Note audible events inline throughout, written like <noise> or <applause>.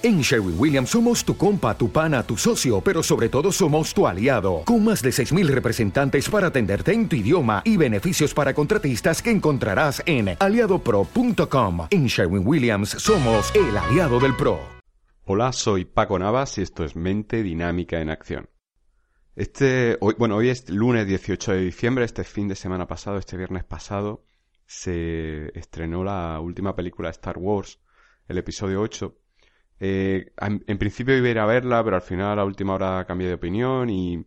En Sherwin Williams somos tu compa, tu pana, tu socio, pero sobre todo somos tu aliado, con más de 6.000 representantes para atenderte en tu idioma y beneficios para contratistas que encontrarás en aliadopro.com. En Sherwin Williams somos el aliado del PRO. Hola, soy Paco Navas y esto es Mente Dinámica en Acción. Este, bueno, hoy es lunes 18 de diciembre, este fin de semana pasado, este viernes pasado, se estrenó la última película de Star Wars, el episodio 8, eh, en, principio iba a ir a verla, pero al final a última hora cambié de opinión y,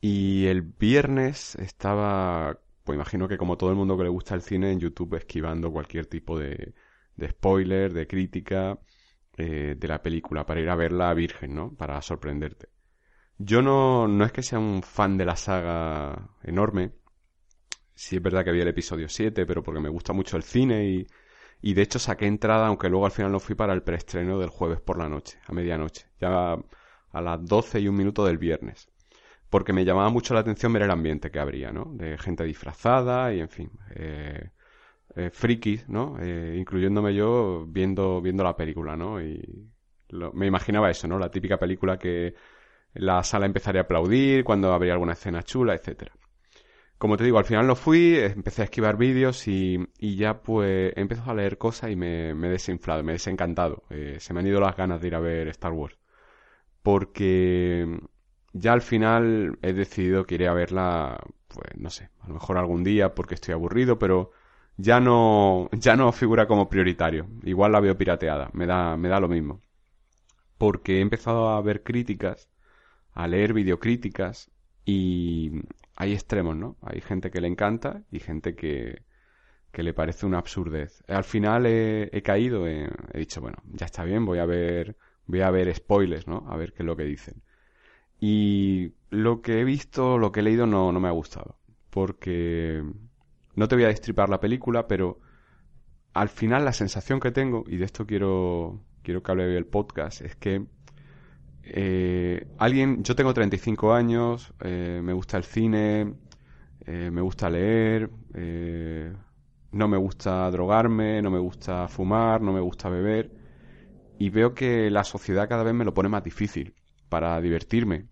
y el viernes estaba, pues imagino que como todo el mundo que le gusta el cine en YouTube esquivando cualquier tipo de, de spoiler, de crítica eh, de la película para ir a verla virgen, ¿no? Para sorprenderte. Yo no, no es que sea un fan de la saga enorme. Sí es verdad que había el episodio 7, pero porque me gusta mucho el cine y, y de hecho saqué entrada, aunque luego al final no fui para el preestreno del jueves por la noche, a medianoche, ya a las 12 y un minuto del viernes. Porque me llamaba mucho la atención ver el ambiente que habría, ¿no? De gente disfrazada y en fin. Eh, eh frikis, ¿no? Eh, incluyéndome yo viendo, viendo la película, ¿no? Y me imaginaba eso, ¿no? La típica película que la sala empezaría a aplaudir cuando habría alguna escena chula, etcétera como te digo, al final lo fui, empecé a esquivar vídeos y, ya pues he empezado a leer cosas y me, me he desinflado, me he desencantado. Eh, se me han ido las ganas de ir a ver Star Wars. Porque ya al final he decidido que iré a verla, pues no sé, a lo mejor algún día porque estoy aburrido, pero ya no, ya no figura como prioritario. Igual la veo pirateada, me da, me da lo mismo. Porque he empezado a ver críticas, a leer videocríticas y hay extremos, ¿no? Hay gente que le encanta y gente que, que le parece una absurdez. Al final he, caído, he dicho, bueno, ya está bien, voy a ver, voy a ver spoilers, ¿no? A ver qué es lo que dicen. Y lo que he visto, lo que he leído no, no me ha gustado. Porque no te voy a destripar la película, pero al final la sensación que tengo, y de esto quiero, quiero que hable el podcast, es que eh, alguien, yo tengo 35 años, eh, me gusta el cine, eh, me gusta leer, no me gusta drogarme, no me gusta fumar, no me gusta beber, y veo que la sociedad cada vez me lo pone más difícil para divertirme.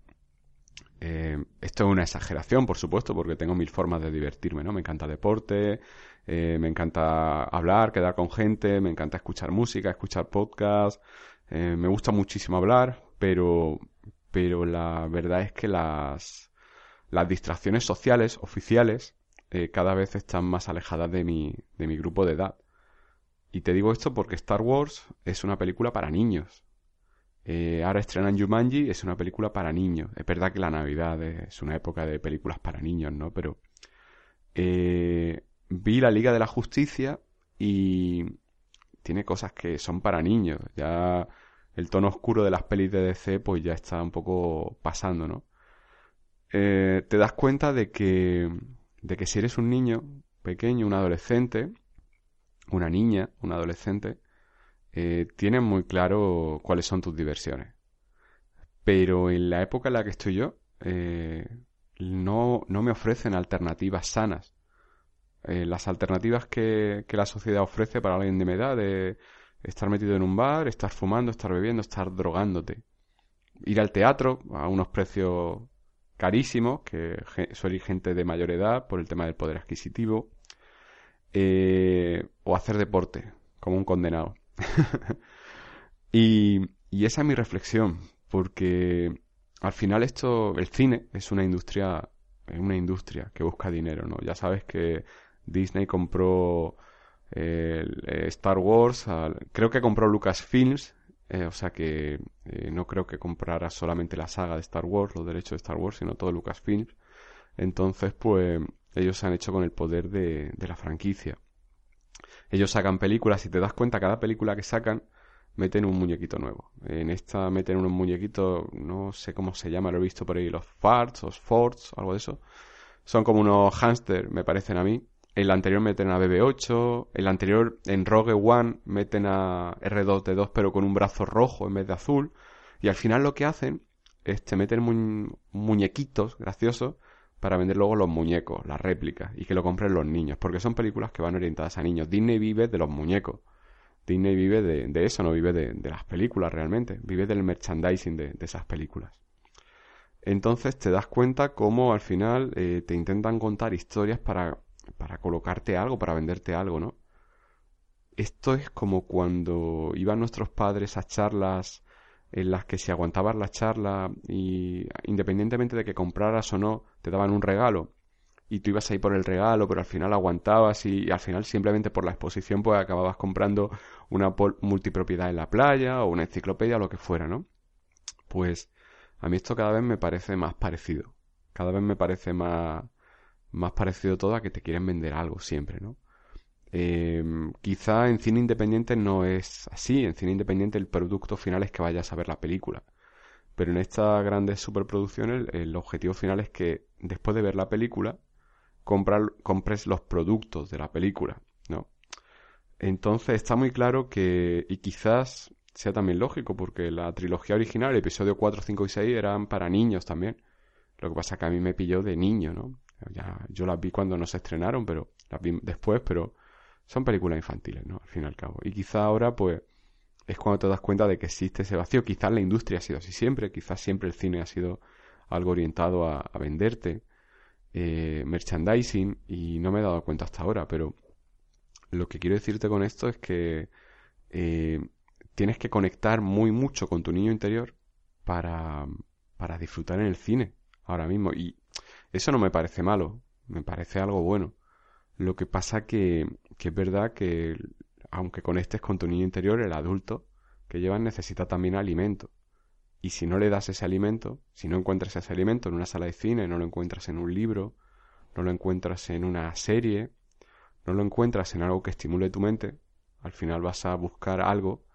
esto es una exageración, por supuesto, porque tengo mil formas de divertirme, ¿no? Me encanta deporte, me encanta hablar, quedar con gente, me encanta escuchar música, escuchar podcasts, me gusta muchísimo hablar, pero, pero la verdad es que las, las distracciones sociales oficiales eh, cada vez están más alejadas de mi, de mi grupo de edad. Y te digo esto porque Star Wars es una película para niños. Eh, ahora estrenan Jumanji, es una película para niños. Es verdad que la Navidad es una época de películas para niños, ¿no? Pero eh, vi la Liga de la Justicia y tiene cosas que son para niños. Ya el tono oscuro de las pelis de DC pues ya está un poco pasando, ¿no? Eh, te das cuenta de que, de que si eres un niño pequeño, un adolescente, una niña, un adolescente, eh, tienes muy claro cuáles son tus diversiones. Pero en la época en la que estoy yo, eh, no, no, me ofrecen alternativas sanas. Las alternativas que, que, la sociedad ofrece para alguien de mi edad, de estar metido en un bar, estar fumando, estar bebiendo, estar drogándote. Ir al teatro a unos precios carísimos, que suele ir gente de mayor edad por el tema del poder adquisitivo. Eh, o hacer deporte, como un condenado. <laughs> y, y esa es mi reflexión, porque al final esto, el cine es una industria, es una industria que busca dinero, ¿no? Ya sabes que Disney compró eh, Star Wars, creo que compró Lucasfilms, eh, o sea que eh, no creo que comprara solamente la saga de Star Wars, los derechos de Star Wars, sino todo Lucasfilms. Entonces, pues ellos se han hecho con el poder de, la franquicia. Ellos sacan películas, si te das cuenta, cada película que sacan meten un muñequito nuevo. En esta meten unos muñequitos, no sé cómo se llama, lo he visto por ahí, los farts o forts, algo de eso. Son como unos hámster, me parecen a mí, el anterior meten a BB8. El anterior, en Rogue One, meten a R2D2 pero con un brazo rojo en vez de azul. Y al final lo que hacen es te meten muñequitos graciosos para vender luego los muñecos, las réplicas, y que lo compren los niños. Porque son películas que van orientadas a niños. Disney vive de los muñecos. Disney vive de, eso, no vive de, las películas realmente, vive del merchandising de, esas películas. Entonces te das cuenta cómo al final eh, te intentan contar historias para, para colocarte algo, para venderte algo, ¿no? Esto es como cuando iban nuestros padres a charlas en las que si aguantabas la charla y independientemente de que compraras o no, te daban un regalo y tú ibas ahí por el regalo, pero al final aguantabas y, al final simplemente por la exposición pues acababas comprando una multipropiedad en la playa o una enciclopedia o lo que fuera, ¿no? Pues a mí esto cada vez me parece más parecido. Cada vez me parece más, más parecido todo a que te quieren vender algo siempre, ¿no? Eh, quizá en cine independiente no es así. En cine independiente el producto final es que vayas a ver la película. Pero en estas grandes superproducciones el objetivo final es que después de ver la película comprar, compres los productos de la película, ¿no? Entonces está muy claro que, y quizás sea también lógico, porque la trilogía original, episodio 4, 5 y 6 eran para niños también. Lo que pasa que a mí me pilló de niño, ¿no? Ya, yo las vi cuando no se estrenaron, pero las vi después, pero son películas infantiles, ¿no? Al fin y al cabo. Y quizá ahora, pues, es cuando te das cuenta de que existe ese vacío. Quizás la industria ha sido así siempre, quizás siempre el cine ha sido algo orientado a, venderte eh, merchandising y no me he dado cuenta hasta ahora, pero lo que quiero decirte con esto es que eh, tienes que conectar muy mucho con tu niño interior para, para disfrutar en el cine ahora mismo. Y eso no me parece malo, me parece algo bueno. Lo que pasa que, que es verdad que aunque conectes con tu niño interior, el adulto que llevas necesita también alimento. Y si no le das ese alimento, si no encuentras ese alimento en una sala de cine, no lo encuentras en un libro, no lo encuentras en una serie, no lo encuentras en algo que estimule tu mente, al final vas a buscar algo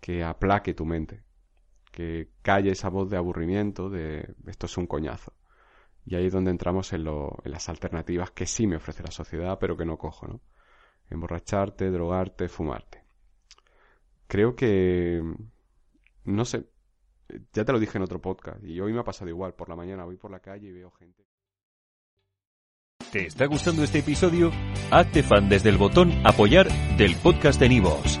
que aplaque tu mente, que calle esa voz de aburrimiento de esto es un coñazo. Y ahí es donde entramos en, lo, en las alternativas que sí me ofrece la sociedad, pero que no cojo, ¿no? Emborracharte, drogarte, fumarte. Creo que... No sé. Ya te lo dije en otro podcast. Y hoy me ha pasado igual. Por la mañana voy por la calle y veo gente... ¿Te está gustando este episodio? Hazte fan desde el botón apoyar del podcast de Nivos.